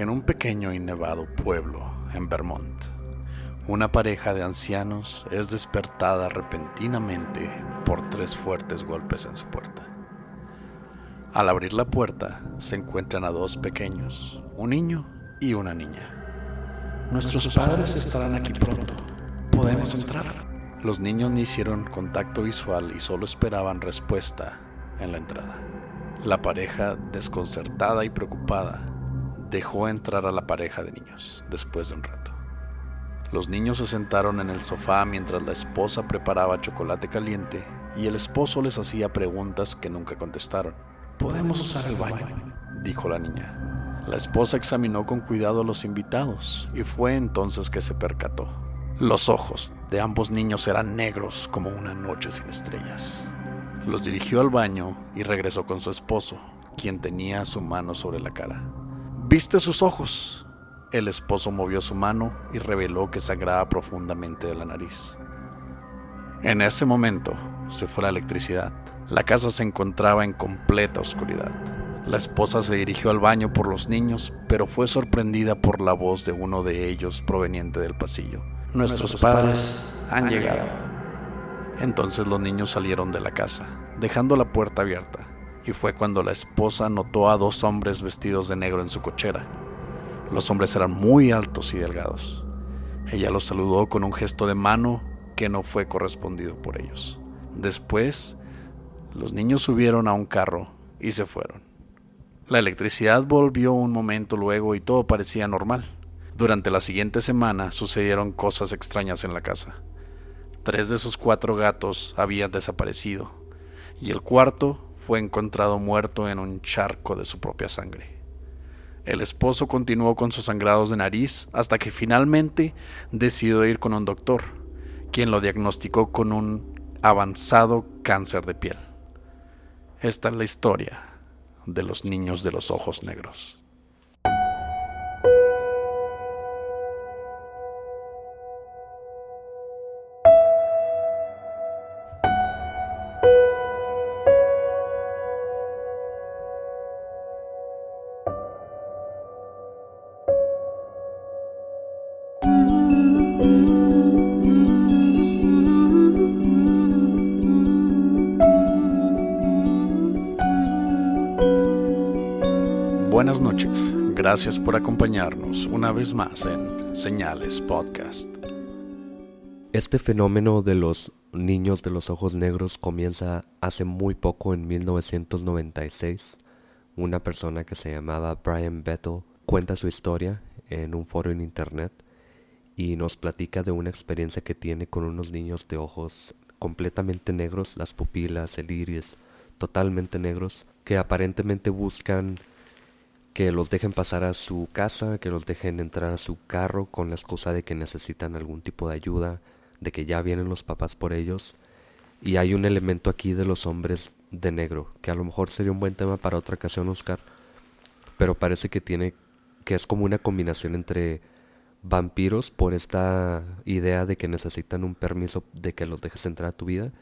En un pequeño y nevado pueblo en Vermont, una pareja de ancianos es despertada repentinamente por tres fuertes golpes en su puerta. Al abrir la puerta, se encuentran a dos pequeños, un niño y una niña. Nuestros padres estarán aquí pronto. ¿Podemos entrar? Los niños no hicieron contacto visual y solo esperaban respuesta en la entrada. La pareja, desconcertada y preocupada, dejó entrar a la pareja de niños después de un rato. Los niños se sentaron en el sofá mientras la esposa preparaba chocolate caliente y el esposo les hacía preguntas que nunca contestaron. Podemos usar el baño, dijo la niña. La esposa examinó con cuidado a los invitados y fue entonces que se percató. Los ojos de ambos niños eran negros como una noche sin estrellas. Los dirigió al baño y regresó con su esposo, quien tenía su mano sobre la cara. ¿Viste sus ojos? El esposo movió su mano y reveló que sangraba profundamente de la nariz. En ese momento se fue la electricidad. La casa se encontraba en completa oscuridad. La esposa se dirigió al baño por los niños, pero fue sorprendida por la voz de uno de ellos proveniente del pasillo. Nuestros, padres han llegado. Entonces los niños salieron de la casa, dejando la puerta abierta, y fue cuando la esposa notó a dos hombres vestidos de negro en su cochera. Los hombres eran muy altos y delgados. Ella los saludó con un gesto de mano que no fue correspondido por ellos. Después, los niños subieron a un carro y se fueron. La electricidad volvió un momento luego y todo parecía normal. Durante la siguiente semana sucedieron cosas extrañas en la casa. Tres de sus cuatro gatos habían desaparecido y el cuarto fue encontrado muerto en un charco de su propia sangre. El esposo continuó con sus sangrados de nariz hasta que finalmente decidió ir con un doctor, quien lo diagnosticó con un avanzado cáncer de piel. Esta es la historia de los niños de los ojos negros. Gracias por acompañarnos una vez más en Señales Podcast. Este fenómeno de los niños de los ojos negros comienza hace muy poco en 1996. Una persona que se llamaba Brian Bettel cuenta su historia en un foro en internet y nos platica de una experiencia que tiene con unos niños de ojos completamente negros, las pupilas, el iris, totalmente negros, que aparentemente buscan que los dejen pasar a su casa, que los dejen entrar a su carro con la excusa de que necesitan algún tipo de ayuda, de que ya vienen los papás por ellos. Y hay un elemento aquí de los hombres de negro, que a lo mejor sería un buen tema para otra ocasión, Oscar, pero parece que tiene, que es como una combinación entre vampiros por esta idea de que necesitan un permiso de que los dejes entrar a tu vida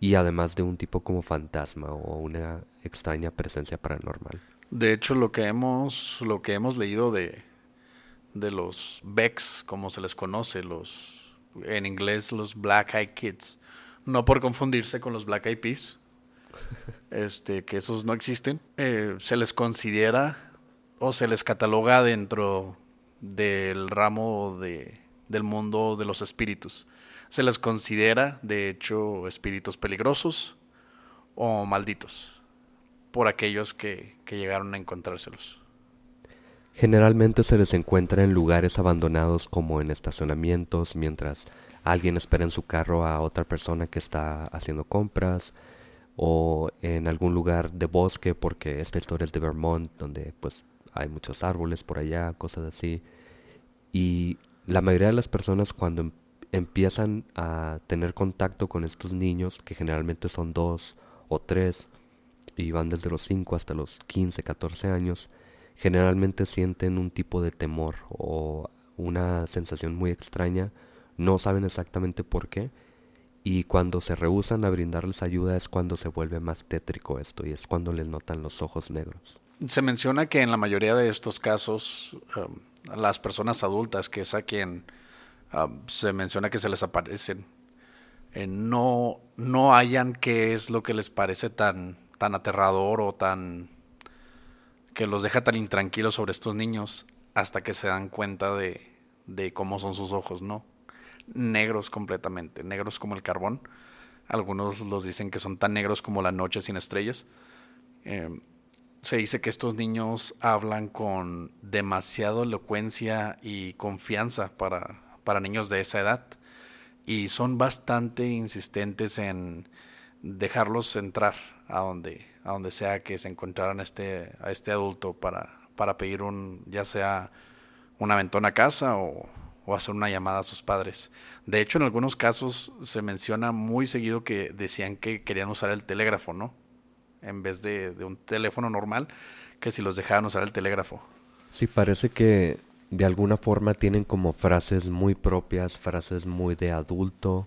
y además de un tipo como fantasma o una extraña presencia paranormal. De hecho, lo que hemos, lo que hemos leído de, de los Becks, como se les conoce, los en inglés los Black Eyed Kids, no por confundirse con los Black Eyed Peas, este, que esos no existen, eh, se les considera o se les cataloga dentro del ramo de, del mundo de los espíritus. Se les considera, de hecho, espíritus peligrosos o malditos por aquellos que, que llegaron a encontrárselos. Generalmente se les encuentra en lugares abandonados como en estacionamientos mientras alguien espera en su carro a otra persona que está haciendo compras o en algún lugar de bosque porque esta historia es de Vermont donde pues hay muchos árboles por allá, cosas así. Y la mayoría de las personas cuando em- empiezan a tener contacto con estos niños, que generalmente son dos o tres, y van desde los 5 hasta los 15, 14 años, generalmente sienten un tipo de temor o una sensación muy extraña, no saben exactamente por qué, y cuando se rehusan a brindarles ayuda es cuando se vuelve más tétrico esto y es cuando les notan los ojos negros. Se menciona que en la mayoría de estos casos, um, las personas adultas, que es a quien um, se menciona que se les aparecen, eh, no, no hayan qué es lo que les parece tan, tan aterrador o tan que los deja tan intranquilos sobre estos niños hasta que se dan cuenta de, cómo son sus ojos, ¿no? Negros completamente, negros como el carbón. Algunos los dicen que son tan negros como la noche sin estrellas. Eh, se dice que estos niños hablan con demasiada elocuencia y confianza para, para niños de esa edad y son bastante insistentes en dejarlos entrar a donde, a donde sea que se encontraran este, a este adulto para, para pedir un, ya sea un aventón a casa o, o hacer una llamada a sus padres. De hecho, en algunos casos se menciona muy seguido que decían que querían usar el telégrafo, ¿no? En vez de, de un teléfono normal, que si los dejaban usar el telégrafo. Sí, parece que de alguna forma tienen como frases muy propias, frases muy de adulto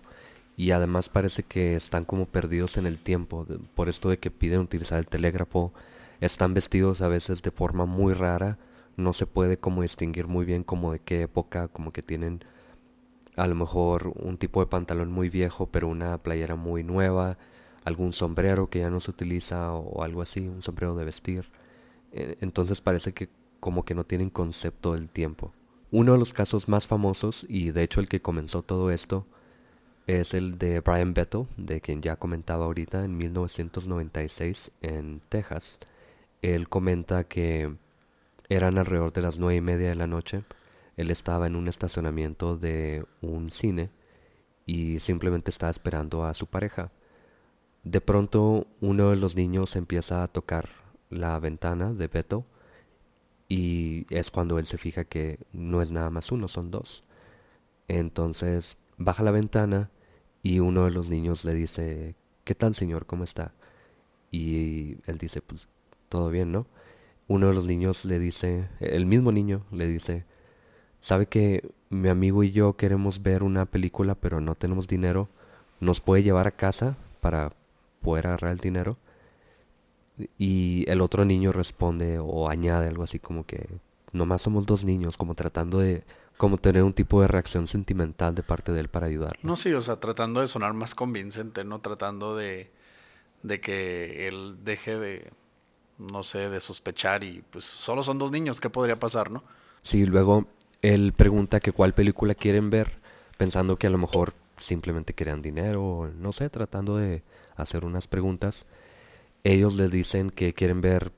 y además parece que están como perdidos en el tiempo, por esto de que piden utilizar el telégrafo, están vestidos a veces de forma muy rara, no se puede como distinguir muy bien como de qué época, como que tienen a lo mejor un tipo de pantalón muy viejo pero una playera muy nueva, algún sombrero que ya no se utiliza o algo así, un sombrero de vestir. Eh, Entonces parece que como que no tienen concepto del tiempo. Uno de los casos más famosos, y de hecho el que comenzó todo esto, es el de Brian Bettle, de quien ya comentaba ahorita, en 1996 en Texas. Él comenta que eran alrededor de las nueve y media de la noche. Él estaba en un estacionamiento de un cine y simplemente estaba esperando a su pareja. De pronto uno de los niños empieza a tocar la ventana de Beto y es cuando él se fija que no es nada más uno, son dos. Entonces baja la ventana y uno de los niños le dice, ¿qué tal señor? ¿Cómo está? Y él dice, pues todo bien, ¿no? Uno de los niños le dice, el mismo niño le dice, sabe que mi amigo y yo queremos ver una película pero no tenemos dinero, ¿nos puede llevar a casa para poder agarrar el dinero? Y el otro niño responde o añade algo así como que nomás somos dos niños, como tratando de como tener un tipo de reacción sentimental de parte de él para ayudarlo. No, sí, o sea, tratando de sonar más convincente, ¿no? Tratando de, de que él deje de, no sé, de sospechar y pues solo son dos niños, ¿qué podría pasar, no? Sí, luego él pregunta que cuál película quieren ver, pensando que a lo mejor simplemente querían dinero, o no sé, tratando de hacer unas preguntas. Ellos le dicen que quieren ver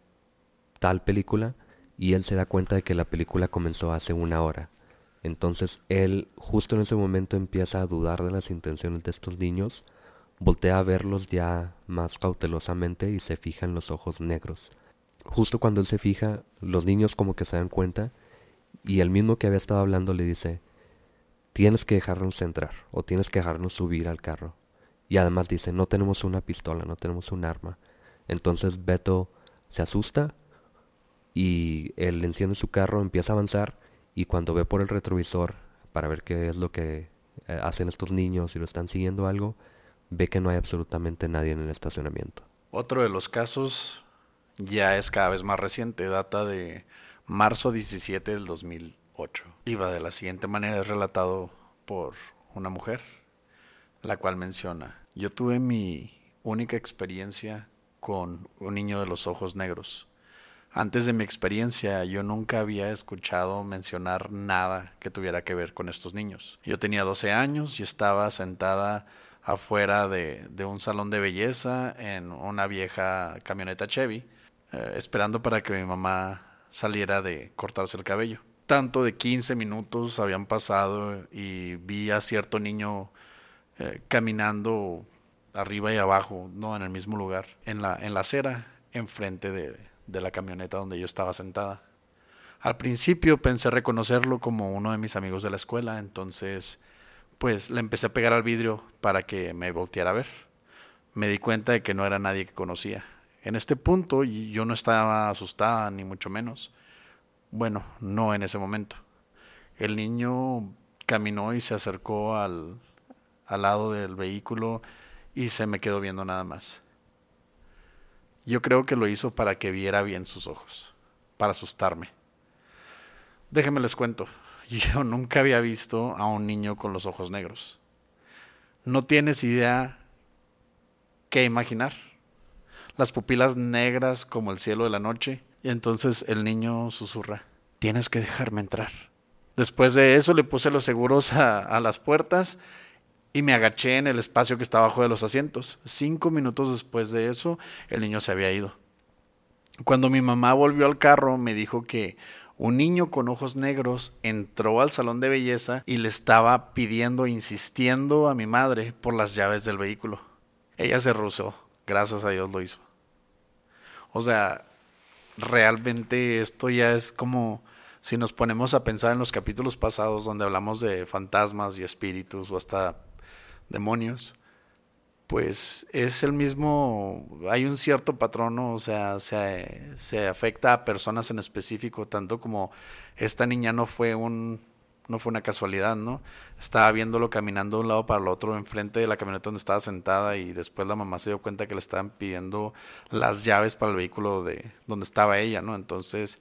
tal película y él se da cuenta de que la película comenzó hace una hora. Entonces él justo en ese momento empieza a dudar de las intenciones de estos niños, voltea a verlos ya más cautelosamente y se fija en los ojos negros. Justo cuando él se fija, los niños como que se dan cuenta y el mismo que había estado hablando le dice, tienes que dejarnos entrar o tienes que dejarnos subir al carro. Y además dice, no tenemos una pistola, no tenemos un arma. Entonces Beto se asusta y él enciende su carro, empieza a avanzar y cuando ve por el retrovisor para ver qué es lo que eh, hacen estos niños, si lo están siguiendo algo, ve que no hay absolutamente nadie en el estacionamiento. Otro de los casos ya es cada vez más reciente, data de marzo 17 del 2008. Iba de la siguiente manera, es relatado por una mujer, la cual menciona, yo tuve mi única experiencia con un niño de los ojos negros. Antes de mi experiencia yo nunca había escuchado mencionar nada que tuviera que ver con estos niños. Yo tenía 12 años y estaba sentada afuera de, un salón de belleza en una vieja camioneta Chevy, eh, esperando para que mi mamá saliera de cortarse el cabello. Tanto de 15 minutos habían pasado y vi a cierto niño eh, caminando arriba y abajo, no en el mismo lugar, en la, en la acera, enfrente de, de la camioneta donde yo estaba sentada. Al principio pensé reconocerlo como uno de mis amigos de la escuela, entonces pues le empecé a pegar al vidrio para que me volteara a ver. Me di cuenta de que no era nadie que conocía. En este punto yo no estaba asustada, ni mucho menos. Bueno, no en ese momento. El niño caminó y se acercó al, al lado del vehículo y se me quedó viendo nada más. Yo creo que lo hizo para que viera bien sus ojos, para asustarme. Déjenme les cuento, yo nunca había visto a un niño con los ojos negros. No tienes idea qué imaginar. Las pupilas negras como el cielo de la noche. Y entonces el niño susurra, tienes que dejarme entrar. Después de eso le puse los seguros a, a las puertas y me agaché en el espacio que estaba abajo de los asientos. Cinco minutos después de eso, el niño se había ido. Cuando mi mamá volvió al carro, me dijo que un niño con ojos negros entró al salón de belleza y le estaba pidiendo, insistiendo a mi madre por las llaves del vehículo. Ella se rusó, gracias a Dios lo hizo. O sea, realmente esto ya es como si nos ponemos a pensar en los capítulos pasados donde hablamos de fantasmas y espíritus o hasta demonios, pues es el mismo, hay un cierto patrón, o sea, se, se, afecta a personas en específico, tanto como esta niña no fue un, no fue una casualidad, ¿no? Estaba viéndolo caminando de un lado para el otro enfrente de la camioneta donde estaba sentada y después la mamá se dio cuenta que le estaban pidiendo las llaves para el vehículo de donde estaba ella, ¿no? Entonces,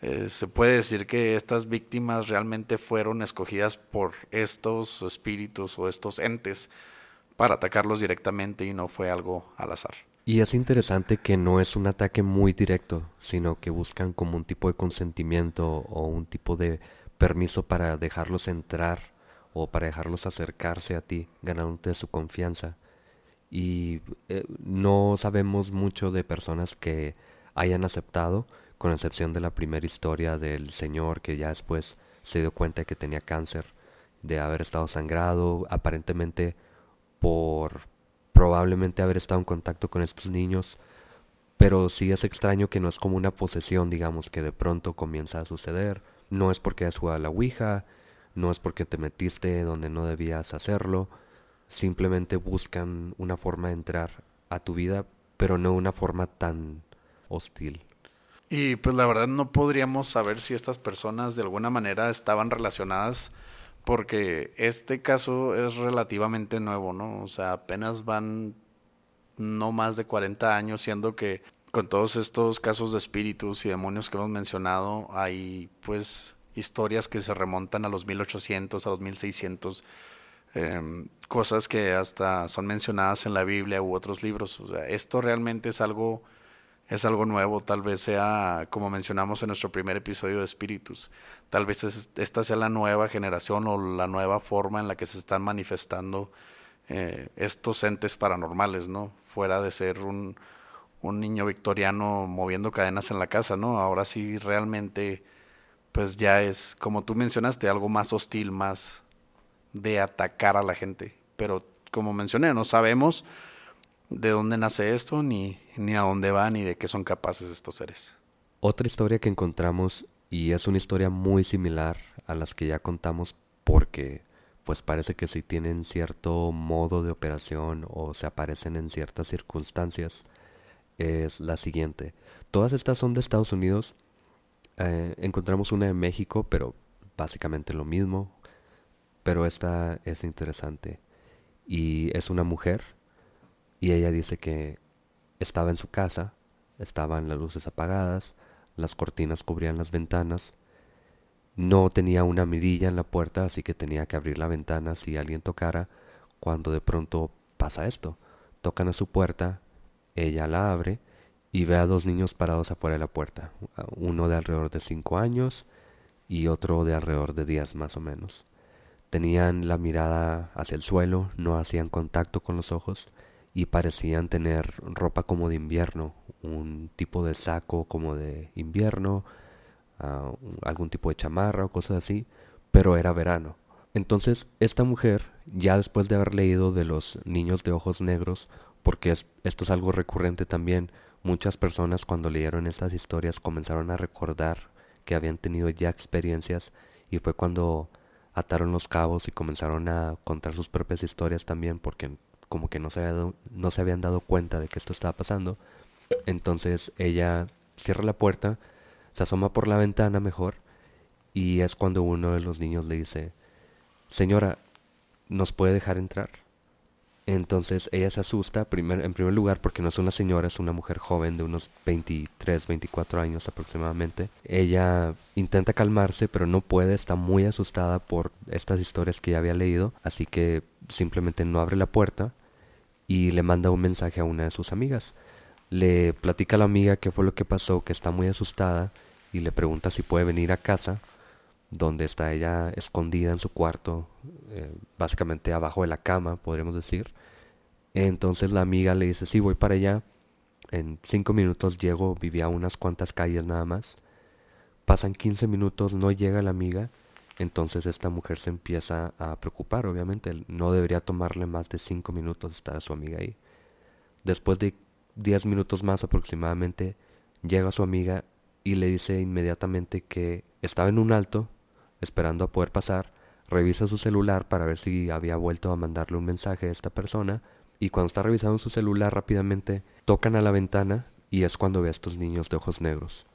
eh, se puede decir que estas víctimas realmente fueron escogidas por estos espíritus o estos entes para atacarlos directamente y no fue algo al azar. Y es interesante que no es un ataque muy directo, sino que buscan como un tipo de consentimiento o un tipo de permiso para dejarlos entrar o para dejarlos acercarse a ti, ganándote su confianza. Y eh, no sabemos mucho de personas que hayan aceptado, con excepción de la primera historia del señor que ya después se dio cuenta de que tenía cáncer, de haber estado sangrado, aparentemente por probablemente haber estado en contacto con estos niños, pero sí es extraño que no es como una posesión, digamos, que de pronto comienza a suceder. No es porque has jugado a la Ouija, no es porque te metiste donde no debías hacerlo, simplemente buscan una forma de entrar a tu vida, pero no una forma tan hostil. Y pues la verdad no podríamos saber si estas personas de alguna manera estaban relacionadas porque este caso es relativamente nuevo, ¿no? O sea, apenas van no más de 40 años, siendo que con todos estos casos de espíritus y demonios que hemos mencionado, hay pues historias que se remontan a los 1800, a los 1600, eh, cosas que hasta son mencionadas en la Biblia u otros libros. O sea, esto realmente es algo es algo nuevo, tal vez sea, como mencionamos en nuestro primer episodio de Espíritus, tal vez esta sea la nueva generación o la nueva forma en la que se están manifestando eh, estos entes paranormales, ¿no? Fuera de ser un, un niño victoriano moviendo cadenas en la casa, ¿no? Ahora sí realmente, pues ya es, como tú mencionaste, algo más hostil, más de atacar a la gente. Pero como mencioné, no sabemos de dónde nace esto, ni, ni a dónde va, ni de qué son capaces estos seres. Otra historia que encontramos, y es una historia muy similar a las que ya contamos, porque pues parece que sí tienen cierto modo de operación o se aparecen en ciertas circunstancias, es la siguiente. Todas estas son de Estados Unidos. Eh, encontramos una en México, pero básicamente lo mismo. Pero esta es interesante. Y es una mujer y ella dice que estaba en su casa, estaban las luces apagadas, las cortinas cubrían las ventanas, no tenía una mirilla en la puerta, así que tenía que abrir la ventana si alguien tocara, cuando de pronto pasa esto. Tocan a su puerta, ella la abre y ve a dos niños parados afuera de la puerta, uno de alrededor de cinco años y otro de alrededor de diez más o menos. Tenían la mirada hacia el suelo, no hacían contacto con los ojos, y parecían tener ropa como de invierno, un tipo de saco como de invierno, uh, algún tipo de chamarra o cosas así, pero era verano. Entonces esta mujer ya después de haber leído de los niños de ojos negros, porque esto es algo recurrente también, muchas personas cuando leyeron estas historias comenzaron a recordar que habían tenido ya experiencias y fue cuando ataron los cabos y comenzaron a contar sus propias historias también porque como que no se, no se habían dado cuenta de que esto estaba pasando. Entonces ella cierra la puerta, se asoma por la ventana mejor y es cuando uno de los niños le dice, señora, ¿nos puede dejar entrar? Entonces ella se asusta, primer, en primer lugar, porque no es una señora, es una mujer joven de unos 23, 24 años aproximadamente. Ella intenta calmarse, pero no puede, está muy asustada por estas historias que ya había leído, así que simplemente no abre la puerta y le manda un mensaje a una de sus amigas. Le platica a la amiga qué fue lo que pasó, que está muy asustada y le pregunta si puede venir a casa, donde está ella escondida en su cuarto, eh, básicamente abajo de la cama, podríamos decir. Entonces la amiga le dice, sí, voy para allá. En cinco minutos llego, vivía unas cuantas calles nada más. Pasan 15 minutos, no llega la amiga. Entonces esta mujer se empieza a preocupar, obviamente. No debería tomarle más de cinco minutos estar a su amiga ahí. Después de 10 minutos más aproximadamente, llega su amiga y le dice inmediatamente que estaba en un alto, esperando a poder pasar, revisa su celular para ver si había vuelto a mandarle un mensaje a esta persona, y cuando está revisando su celular rápidamente, tocan a la ventana y es cuando ve a estos niños de ojos negros.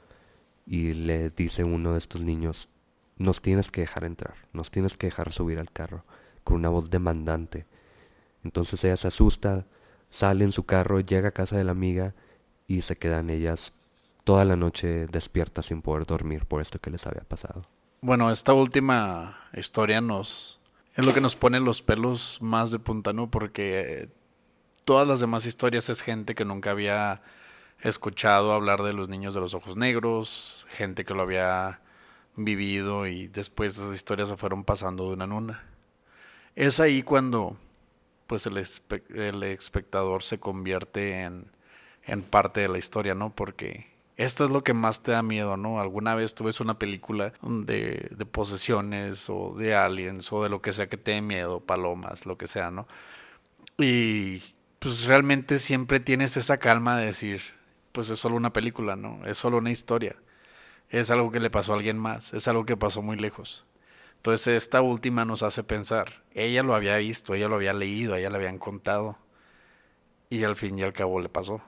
Y le dice uno de estos niños, nos tienes que dejar entrar, nos tienes que dejar subir al carro, con una voz demandante. Entonces ella se asusta, sale en su carro, llega a casa de la amiga y se quedan ellas toda la noche despiertas sin poder dormir por esto que les había pasado. Bueno, esta última historia nos es lo que nos pone los pelos más de punta, ¿no? Porque todas las demás historias es gente que nunca había escuchado hablar de los niños de los ojos negros, gente que lo había vivido y después esas historias se fueron pasando de una en una. Es ahí cuando pues el, el espectador se convierte en, en parte de la historia, ¿no? Porque esto es lo que más te da miedo, ¿no? Alguna vez tú ves una película de, de posesiones o de aliens o de lo que sea que te dé miedo, palomas, lo que sea, ¿no? Y pues realmente siempre tienes esa calma de decir, pues es solo una película, ¿no? Es solo una historia. Es algo que le pasó a alguien más, es algo que pasó muy lejos. Entonces esta última nos hace pensar, ella lo había visto, ella lo había leído, ella le habían contado y al fin y al cabo le pasó.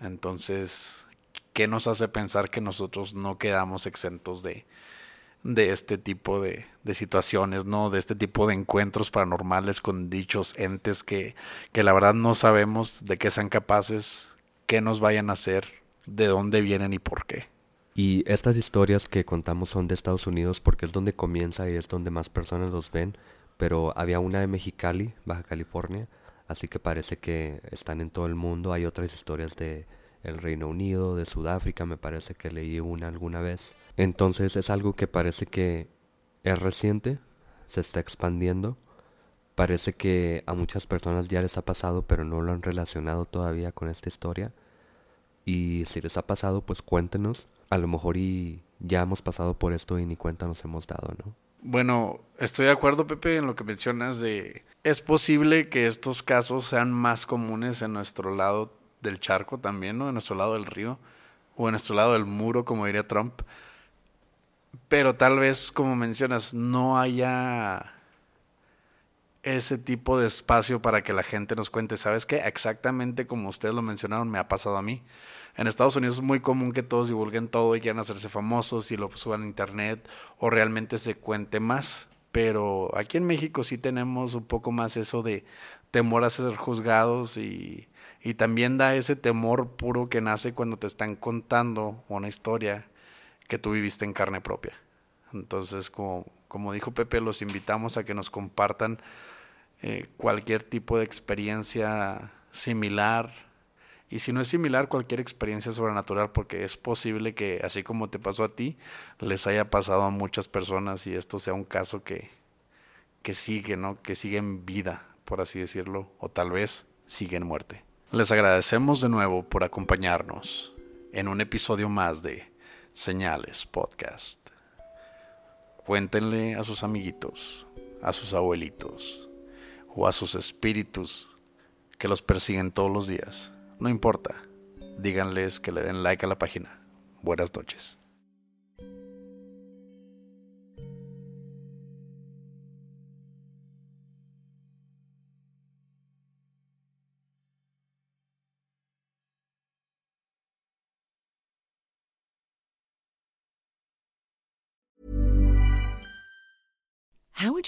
Entonces, ¿qué nos hace pensar que nosotros no quedamos exentos de, de este tipo de, de, situaciones, ¿no? De este tipo de encuentros paranormales con dichos entes que, que la verdad no sabemos de qué sean capaces, qué nos vayan a hacer, de dónde vienen y por qué. Y estas historias que contamos son de Estados Unidos porque es donde comienza y es donde más personas los ven, pero había una de Mexicali, Baja California, así que parece que están en todo el mundo. Hay otras historias de el Reino Unido, de Sudáfrica, me parece que leí una alguna vez. Entonces es algo que parece que es reciente, se está expandiendo. Parece que a muchas personas ya les ha pasado, pero no lo han relacionado todavía con esta historia. Y si les ha pasado, pues cuéntenos. A lo mejor y ya hemos pasado por esto y ni cuenta nos hemos dado, ¿no? Bueno, estoy de acuerdo, Pepe, en lo que mencionas de... Es posible que estos casos sean más comunes en nuestro lado del charco también, ¿no? En nuestro lado del río. O en nuestro lado del muro, como diría Trump pero tal vez, como mencionas, no haya ese tipo de espacio para que la gente nos cuente, ¿sabes qué? Exactamente como ustedes lo mencionaron, me ha pasado a mí. En Estados Unidos es muy común que todos divulguen todo y quieran hacerse famosos y lo suban a internet o realmente se cuente más. Pero aquí en México sí tenemos un poco más eso de temor a ser juzgados y, también da ese temor puro que nace cuando te están contando una historia que tú viviste en carne propia. Entonces, como, como dijo Pepe, los invitamos a que nos compartan eh, cualquier tipo de experiencia similar. Y si no es similar, cualquier experiencia sobrenatural, porque es posible que, así como te pasó a ti, les haya pasado a muchas personas y esto sea un caso que, que sigue, ¿no? Que sigue en vida, por así decirlo, o tal vez sigue en muerte. Les agradecemos de nuevo por acompañarnos en un episodio más de Señales Podcast. Cuéntenle a sus amiguitos, a sus abuelitos o a sus espíritus que los persiguen todos los días. No importa, díganles que le den like a la página. Buenas noches.